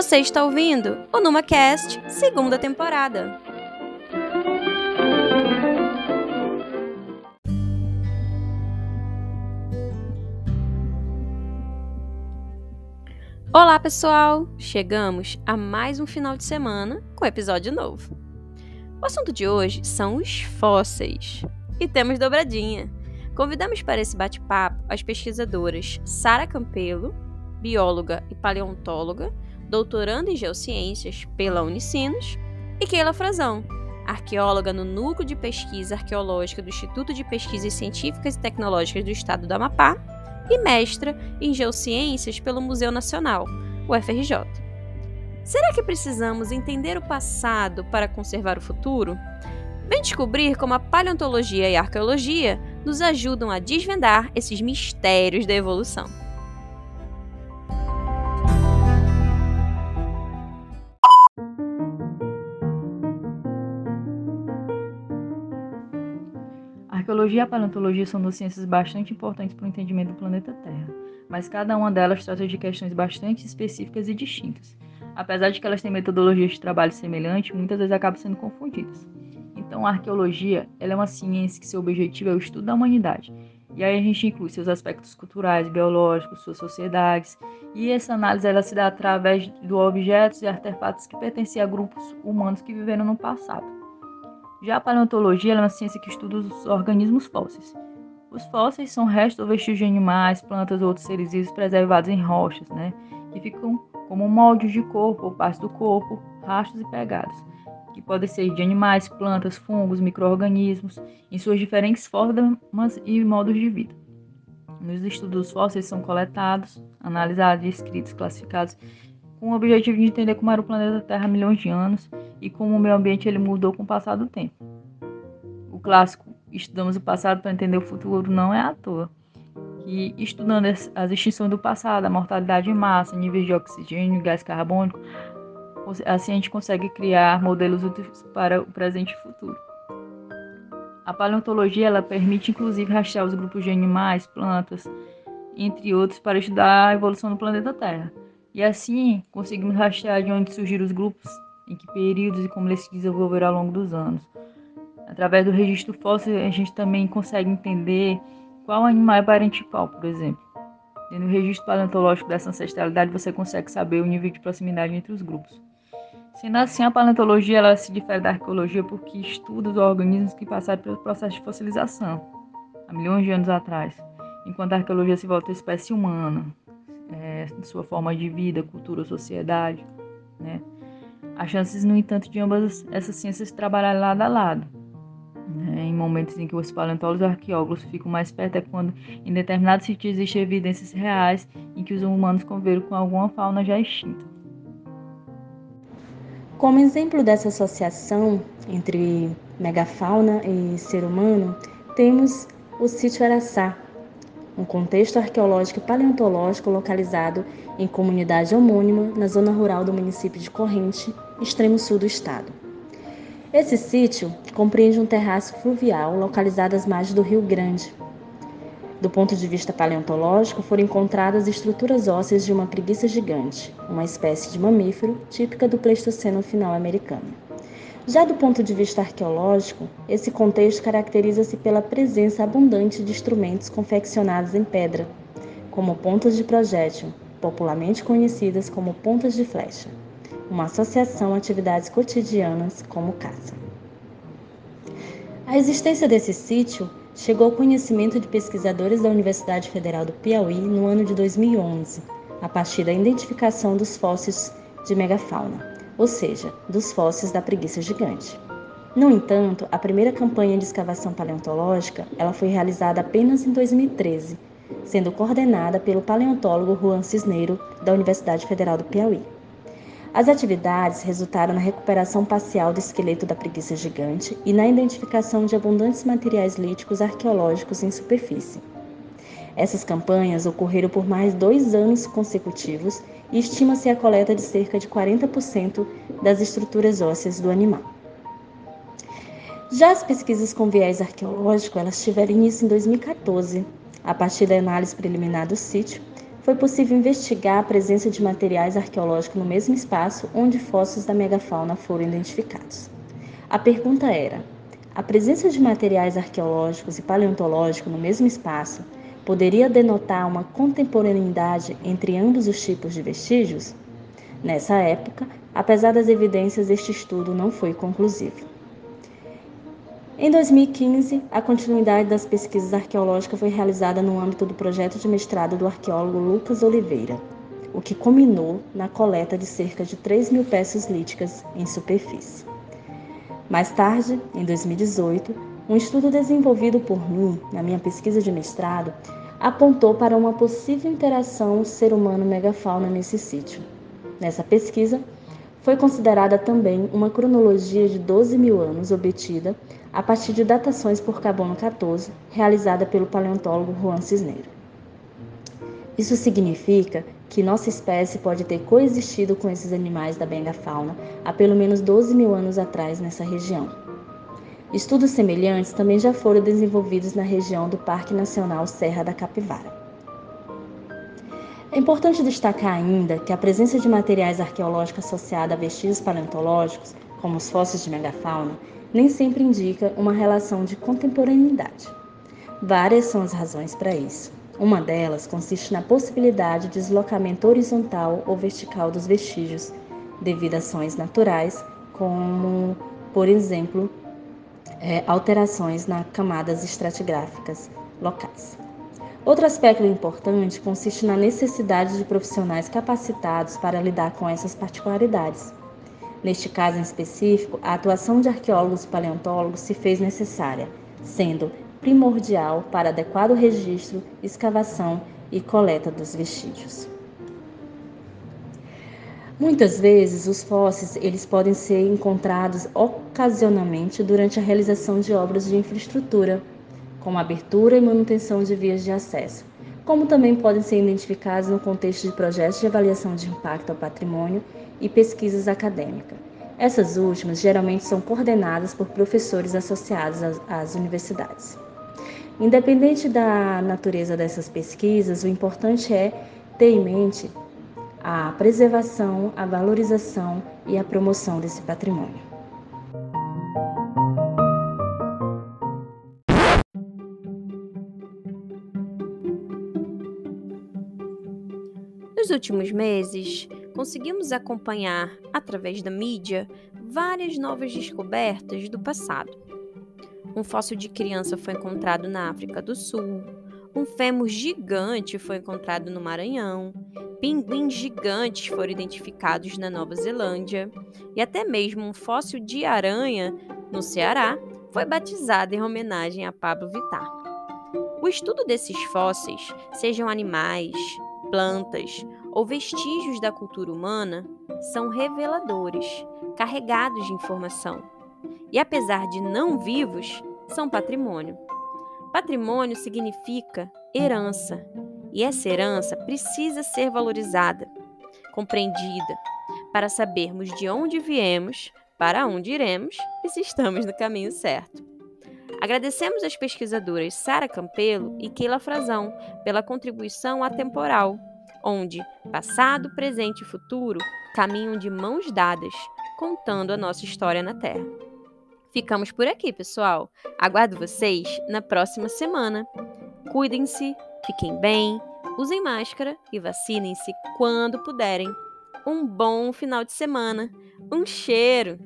Você está ouvindo o NumaCast, segunda temporada. Olá, pessoal! Chegamos a mais um final de semana com episódio novo. O assunto de hoje são os fósseis. E temos dobradinha. Convidamos para esse bate-papo as pesquisadoras Sara Campelo, bióloga e paleontóloga, doutoranda em geociências pela Unicinos, e Keila Frazão, arqueóloga no Núcleo de Pesquisa Arqueológica do Instituto de Pesquisas Científicas e Tecnológicas do Estado do Amapá e mestra em geociências pelo Museu Nacional, o FRJ. Será que precisamos entender o passado para conservar o futuro? Vem descobrir como a paleontologia e a arqueologia nos ajudam a desvendar esses mistérios da evolução. Arqueologia e a paleontologia são duas ciências bastante importantes para o entendimento do planeta Terra, mas cada uma delas trata de questões bastante específicas e distintas. Apesar de que elas têm metodologias de trabalho semelhantes, muitas vezes acabam sendo confundidas. Então, a arqueologia é uma ciência que seu objetivo é o estudo da humanidade. E aí a gente inclui seus aspectos culturais, biológicos, suas sociedades. E essa análise ela se dá através de objetos e artefatos que pertencem a grupos humanos que viveram no passado. Já a paleontologia é uma ciência que estuda os organismos fósseis. Os fósseis são restos ou vestígios de animais, plantas ou outros seres vivos preservados em rochas, né, que ficam como moldes de corpo ou partes do corpo, rastros e pegadas que podem ser de animais, plantas, fungos, micro-organismos, em suas diferentes formas e modos de vida. Nos estudos fósseis são coletados, analisados, escritos, classificados, com o objetivo de entender como era o planeta Terra há milhões de anos e como o meio ambiente ele mudou com o passar do tempo. O clássico Estudamos o passado para entender o futuro não é à toa. E estudando as extinções do passado, a mortalidade em massa, níveis de oxigênio, gás carbônico, Assim a gente consegue criar modelos úteis para o presente e futuro. A paleontologia ela permite inclusive rastrear os grupos de animais, plantas, entre outros, para estudar a evolução do planeta Terra. E assim conseguimos rastrear de onde surgiram os grupos, em que períodos e como eles se desenvolveram ao longo dos anos. Através do registro fóssil, a gente também consegue entender qual animal é parente qual, por exemplo. E no registro paleontológico dessa ancestralidade, você consegue saber o nível de proximidade entre os grupos. Sendo assim, a paleontologia ela se difere da arqueologia porque estuda os organismos que passaram pelo processo de fossilização há milhões de anos atrás, enquanto a arqueologia se volta à espécie humana, é, sua forma de vida, cultura, sociedade. Né? Há chances, no entanto, de ambas essas ciências trabalharem lado a lado. Né? Em momentos em que os paleontólogos e arqueólogos ficam mais perto é quando, em determinados sítios, existem evidências reais em que os humanos conviveram com alguma fauna já extinta. Como exemplo dessa associação entre megafauna e ser humano, temos o sítio Araçá, um contexto arqueológico e paleontológico localizado em comunidade homônima na zona rural do município de Corrente, extremo sul do estado. Esse sítio compreende um terraço fluvial localizado às margens do Rio Grande, do ponto de vista paleontológico, foram encontradas estruturas ósseas de uma preguiça gigante, uma espécie de mamífero típica do Pleistoceno final americano. Já do ponto de vista arqueológico, esse contexto caracteriza-se pela presença abundante de instrumentos confeccionados em pedra, como pontas de projétil, popularmente conhecidas como pontas de flecha, uma associação a atividades cotidianas como caça. A existência desse sítio chegou ao conhecimento de pesquisadores da Universidade Federal do Piauí no ano de 2011, a partir da identificação dos fósseis de megafauna, ou seja, dos fósseis da preguiça gigante. No entanto, a primeira campanha de escavação paleontológica ela foi realizada apenas em 2013, sendo coordenada pelo paleontólogo Juan Cisneiro, da Universidade Federal do Piauí. As atividades resultaram na recuperação parcial do esqueleto da preguiça gigante e na identificação de abundantes materiais líticos arqueológicos em superfície. Essas campanhas ocorreram por mais dois anos consecutivos e estima-se a coleta de cerca de 40% das estruturas ósseas do animal. Já as pesquisas com viés arqueológico, elas tiveram início em 2014, a partir da análise preliminar do sítio, foi possível investigar a presença de materiais arqueológicos no mesmo espaço onde fósseis da megafauna foram identificados. A pergunta era: a presença de materiais arqueológicos e paleontológicos no mesmo espaço poderia denotar uma contemporaneidade entre ambos os tipos de vestígios? Nessa época, apesar das evidências, este estudo não foi conclusivo. Em 2015, a continuidade das pesquisas arqueológicas foi realizada no âmbito do projeto de mestrado do arqueólogo Lucas Oliveira, o que culminou na coleta de cerca de 3 mil peças líticas em superfície. Mais tarde, em 2018, um estudo desenvolvido por mim na minha pesquisa de mestrado apontou para uma possível interação ser humano-megafauna nesse sítio. Nessa pesquisa, foi considerada também uma cronologia de 12 mil anos obtida a partir de datações por carbono 14, realizada pelo paleontólogo Juan Cisneiro. Isso significa que nossa espécie pode ter coexistido com esses animais da bengafauna há pelo menos 12 mil anos atrás nessa região. Estudos semelhantes também já foram desenvolvidos na região do Parque Nacional Serra da Capivara. É importante destacar ainda que a presença de materiais arqueológicos associados a vestígios paleontológicos, como os fósseis de megafauna, nem sempre indica uma relação de contemporaneidade. Várias são as razões para isso. Uma delas consiste na possibilidade de deslocamento horizontal ou vertical dos vestígios, devido a ações naturais, como, por exemplo, é, alterações nas camadas estratigráficas locais. Outro aspecto importante consiste na necessidade de profissionais capacitados para lidar com essas particularidades. Neste caso em específico, a atuação de arqueólogos e paleontólogos se fez necessária, sendo primordial para adequado registro, escavação e coleta dos vestígios. Muitas vezes os fósseis eles podem ser encontrados ocasionalmente durante a realização de obras de infraestrutura, como abertura e manutenção de vias de acesso, como também podem ser identificados no contexto de projetos de avaliação de impacto ao patrimônio e pesquisas acadêmicas. Essas últimas geralmente são coordenadas por professores associados às universidades. Independente da natureza dessas pesquisas, o importante é ter em mente a preservação, a valorização e a promoção desse patrimônio. Nos últimos meses, conseguimos acompanhar, através da mídia, várias novas descobertas do passado. Um fóssil de criança foi encontrado na África do Sul, um fêmur gigante foi encontrado no Maranhão, pinguins gigantes foram identificados na Nova Zelândia e até mesmo um fóssil de aranha no Ceará foi batizado em homenagem a Pablo Vittar. O estudo desses fósseis, sejam animais, plantas ou vestígios da cultura humana, são reveladores, carregados de informação. E apesar de não vivos, são patrimônio. Patrimônio significa herança, e essa herança precisa ser valorizada, compreendida, para sabermos de onde viemos, para onde iremos e se estamos no caminho certo. Agradecemos às pesquisadoras Sara Campelo e Keila Frazão pela contribuição atemporal, onde passado, presente e futuro caminham de mãos dadas, contando a nossa história na Terra. Ficamos por aqui, pessoal. Aguardo vocês na próxima semana. Cuidem-se, fiquem bem, usem máscara e vacinem-se quando puderem. Um bom final de semana. Um cheiro!